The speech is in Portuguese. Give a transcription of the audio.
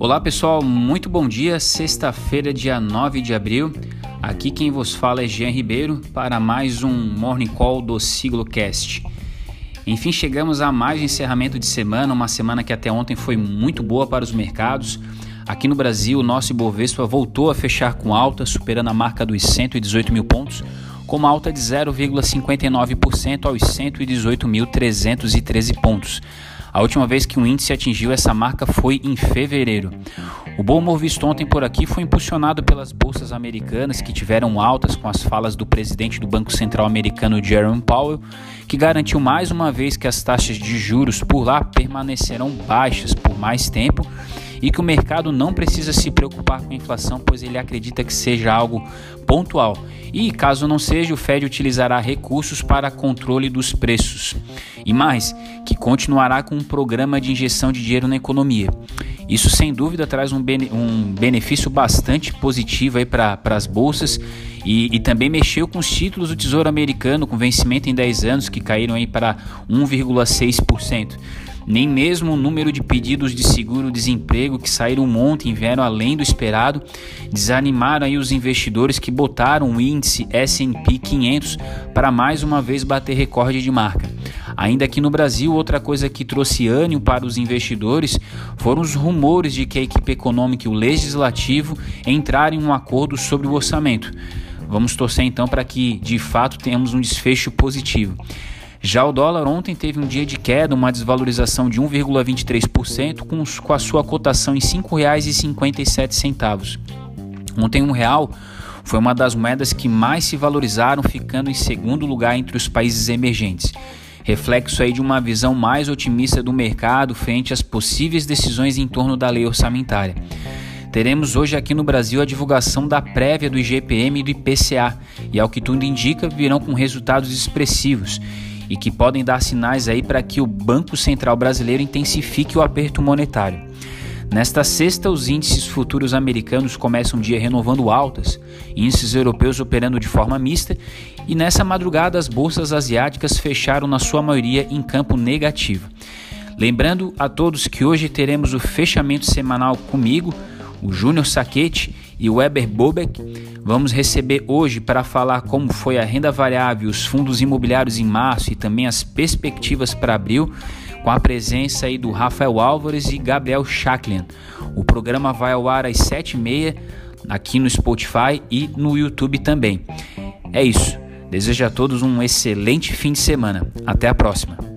Olá pessoal, muito bom dia. Sexta-feira, dia 9 de abril. Aqui quem vos fala é Jean Ribeiro para mais um Morning Call do Siglocast. Enfim, chegamos a mais um encerramento de semana, uma semana que até ontem foi muito boa para os mercados. Aqui no Brasil, o nosso Ibovespa voltou a fechar com alta, superando a marca dos 118 mil pontos, com uma alta de 0,59% aos 118.313 pontos. A última vez que um índice atingiu essa marca foi em fevereiro. O bom humor visto ontem por aqui foi impulsionado pelas bolsas americanas que tiveram altas com as falas do presidente do Banco Central americano Jerome Powell, que garantiu mais uma vez que as taxas de juros por lá permanecerão baixas por mais tempo e que o mercado não precisa se preocupar com a inflação, pois ele acredita que seja algo pontual. E caso não seja, o Fed utilizará recursos para controle dos preços. E mais, que continuará com um programa de injeção de dinheiro na economia. Isso sem dúvida traz um, bene, um benefício bastante positivo para as bolsas e, e, também mexeu com os títulos do Tesouro Americano com vencimento em 10 anos que caíram aí para 1,6%. Nem mesmo o número de pedidos de seguro-desemprego que saíram ontem vieram além do esperado desanimaram aí os investidores que botaram o índice S&P 500 para mais uma vez bater recorde de marca. Ainda aqui no Brasil, outra coisa que trouxe ânimo para os investidores foram os rumores de que a equipe econômica e o legislativo entrarem em um acordo sobre o orçamento. Vamos torcer então para que de fato tenhamos um desfecho positivo. Já o dólar ontem teve um dia de queda, uma desvalorização de 1,23%, com, a sua cotação em R$ 5,57. Ontem um real foi uma das moedas que mais se valorizaram, ficando em segundo lugar entre os países emergentes. Reflexo aí de uma visão mais otimista do mercado frente às possíveis decisões em torno da lei orçamentária. Teremos hoje aqui no Brasil a divulgação da prévia do IGPM e do IPCA, e ao que tudo indica, virão com resultados expressivos e que podem dar sinais aí para que o Banco Central brasileiro intensifique o aperto monetário. Nesta sexta, os índices futuros americanos começam o dia renovando altas, índices europeus operando de forma mista, e nessa madrugada as bolsas asiáticas fecharam na sua maioria em campo negativo. Lembrando a todos que hoje teremos o fechamento semanal comigo, o Júnior Saquete e Weber Bobek. Vamos receber hoje para falar como foi a renda variável, os fundos imobiliários em março e também as perspectivas para abril, com a presença aí do Rafael Álvares e Gabriel Schaklian. O programa vai ao ar às 7h30 aqui no Spotify e no YouTube também. É isso. Desejo a todos um excelente fim de semana. Até a próxima.